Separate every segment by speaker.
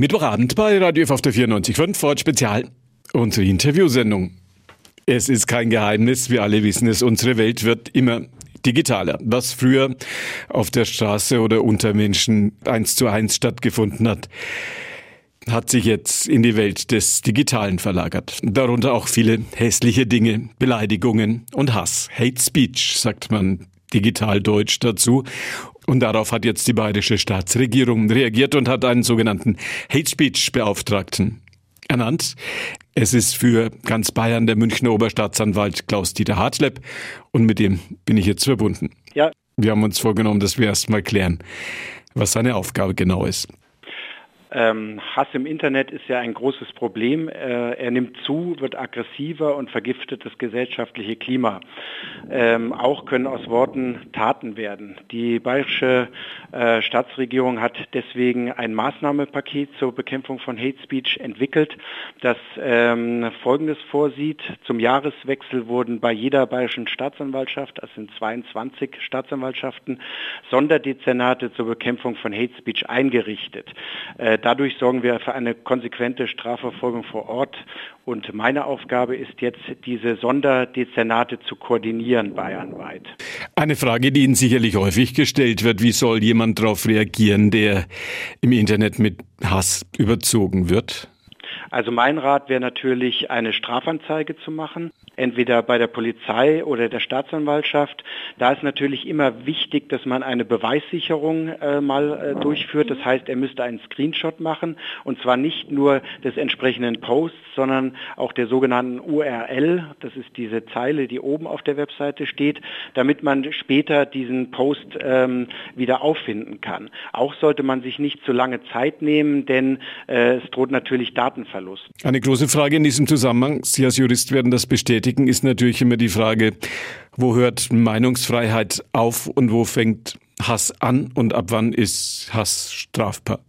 Speaker 1: Mittwochabend bei Radio F auf der 94.5 Ford Spezial. Unsere Interviewsendung. Es ist kein Geheimnis, wir alle wissen es, unsere Welt wird immer digitaler. Was früher auf der Straße oder unter Menschen eins zu eins stattgefunden hat, hat sich jetzt in die Welt des Digitalen verlagert. Darunter auch viele hässliche Dinge, Beleidigungen und Hass. Hate Speech, sagt man digital deutsch dazu. Und darauf hat jetzt die bayerische Staatsregierung reagiert und hat einen sogenannten Hate Speech Beauftragten ernannt. Es ist für ganz Bayern der Münchner Oberstaatsanwalt Klaus-Dieter Hartlepp und mit dem bin ich jetzt verbunden. Ja. Wir haben uns vorgenommen, dass wir erst mal klären, was seine Aufgabe genau ist.
Speaker 2: Ähm, Hass im Internet ist ja ein großes Problem. Äh, er nimmt zu, wird aggressiver und vergiftet das gesellschaftliche Klima. Ähm, auch können aus Worten Taten werden. Die bayerische äh, Staatsregierung hat deswegen ein Maßnahmenpaket zur Bekämpfung von Hate Speech entwickelt, das ähm, Folgendes vorsieht. Zum Jahreswechsel wurden bei jeder bayerischen Staatsanwaltschaft, das sind 22 Staatsanwaltschaften, Sonderdezernate zur Bekämpfung von Hate Speech eingerichtet. Äh, dadurch sorgen wir für eine konsequente Strafverfolgung vor Ort. Und meine Aufgabe ist jetzt, diese Sonderdezernate zu koordinieren bayernweit.
Speaker 1: Eine Frage, die Ihnen sicherlich häufig gestellt wird. Wie soll jemand darauf reagieren, der im Internet mit Hass überzogen wird?
Speaker 2: Also mein Rat wäre natürlich, eine Strafanzeige zu machen entweder bei der Polizei oder der Staatsanwaltschaft. Da ist natürlich immer wichtig, dass man eine Beweissicherung äh, mal äh, durchführt. Das heißt, er müsste einen Screenshot machen und zwar nicht nur des entsprechenden Posts, sondern auch der sogenannten URL. Das ist diese Zeile, die oben auf der Webseite steht, damit man später diesen Post ähm, wieder auffinden kann. Auch sollte man sich nicht zu lange Zeit nehmen, denn äh, es droht natürlich Datenverlust.
Speaker 1: Eine große Frage in diesem Zusammenhang. Sie als Jurist werden das bestätigen bestätigen, ist natürlich immer die Frage, wo hört Meinungsfreiheit auf und wo fängt Hass an und ab wann ist Hass strafbar?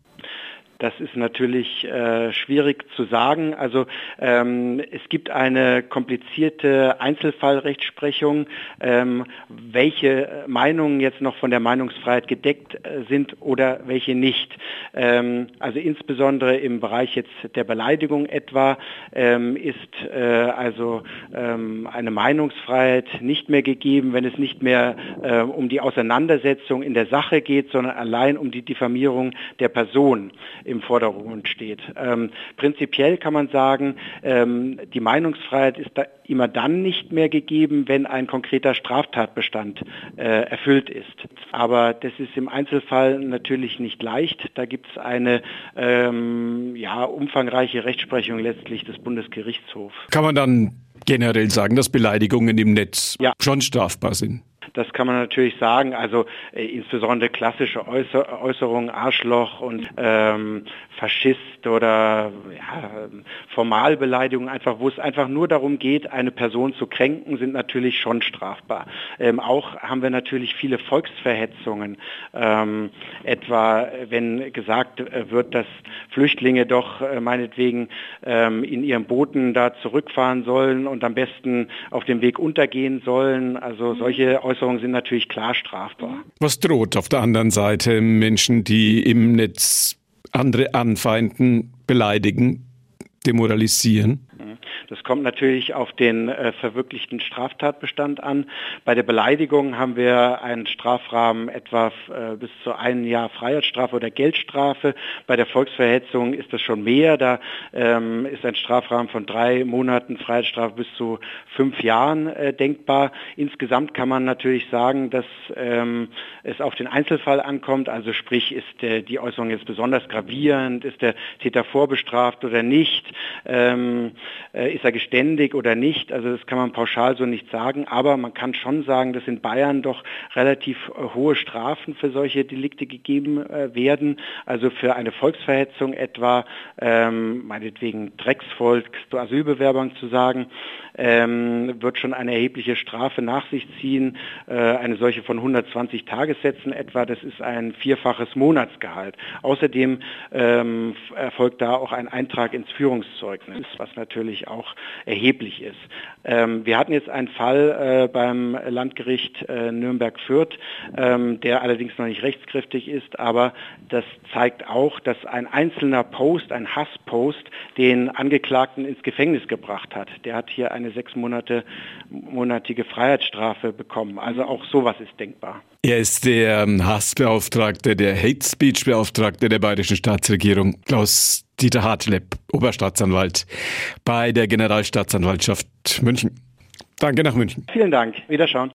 Speaker 2: Das ist natürlich äh, schwierig zu sagen. Also ähm, es gibt eine komplizierte Einzelfallrechtsprechung, ähm, welche Meinungen jetzt noch von der Meinungsfreiheit gedeckt äh, sind oder welche nicht. Ähm, also insbesondere im Bereich jetzt der Beleidigung etwa ähm, ist äh, also ähm, eine Meinungsfreiheit nicht mehr gegeben, wenn es nicht mehr äh, um die Auseinandersetzung in der Sache geht, sondern allein um die Diffamierung der Person im Vordergrund steht. Ähm, prinzipiell kann man sagen, ähm, die Meinungsfreiheit ist da immer dann nicht mehr gegeben, wenn ein konkreter Straftatbestand äh, erfüllt ist. Aber das ist im Einzelfall natürlich nicht leicht. Da gibt es eine ähm, ja, umfangreiche Rechtsprechung letztlich des Bundesgerichtshofs.
Speaker 1: Kann man dann generell sagen, dass Beleidigungen im Netz ja. schon strafbar sind?
Speaker 2: Das kann man natürlich sagen. Also äh, insbesondere klassische Äußer Äußerungen, Arschloch und ähm, Faschist oder ja, Formalbeleidigung, einfach, wo es einfach nur darum geht, eine Person zu kränken, sind natürlich schon strafbar. Ähm, auch haben wir natürlich viele Volksverhetzungen, ähm, etwa wenn gesagt wird, dass Flüchtlinge doch äh, meinetwegen ähm, in ihren Booten da zurückfahren sollen und am besten auf dem Weg untergehen sollen. Also solche Äußerungen Äußerungen sind natürlich klar strafbar.
Speaker 1: Was droht auf der anderen Seite Menschen, die im Netz andere anfeinden, beleidigen, demoralisieren?
Speaker 2: Das kommt natürlich auf den äh, verwirklichten Straftatbestand an. Bei der Beleidigung haben wir einen Strafrahmen etwa äh, bis zu einem Jahr Freiheitsstrafe oder Geldstrafe. Bei der Volksverhetzung ist das schon mehr. Da ähm, ist ein Strafrahmen von drei Monaten Freiheitsstrafe bis zu fünf Jahren äh, denkbar. Insgesamt kann man natürlich sagen, dass ähm, es auf den Einzelfall ankommt. Also sprich, ist äh, die Äußerung jetzt besonders gravierend, ist der Täter vorbestraft oder nicht, ähm, äh, ist er geständig oder nicht? Also das kann man pauschal so nicht sagen, aber man kann schon sagen, dass in Bayern doch relativ äh, hohe Strafen für solche Delikte gegeben äh, werden. Also für eine Volksverhetzung etwa, ähm, meinetwegen Drecksvolk zu Asylbewerbern zu sagen, ähm, wird schon eine erhebliche Strafe nach sich ziehen. Äh, eine solche von 120 Tagessätzen etwa, das ist ein vierfaches Monatsgehalt. Außerdem ähm, erfolgt da auch ein Eintrag ins Führungszeugnis, was natürlich auch auch erheblich ist. Ähm, wir hatten jetzt einen Fall äh, beim Landgericht äh, Nürnberg-Fürth, ähm, der allerdings noch nicht rechtskräftig ist, aber das zeigt auch, dass ein einzelner Post, ein Hasspost, den Angeklagten ins Gefängnis gebracht hat. Der hat hier eine sechsmonatige Freiheitsstrafe bekommen. Also auch sowas ist denkbar.
Speaker 1: Er ist der Hassbeauftragte, der Hate Speech Beauftragte der bayerischen Staatsregierung, Klaus Dieter Hartlepp, Oberstaatsanwalt bei der Generalstaatsanwaltschaft München. Danke nach München.
Speaker 2: Vielen Dank. Wiederschauen.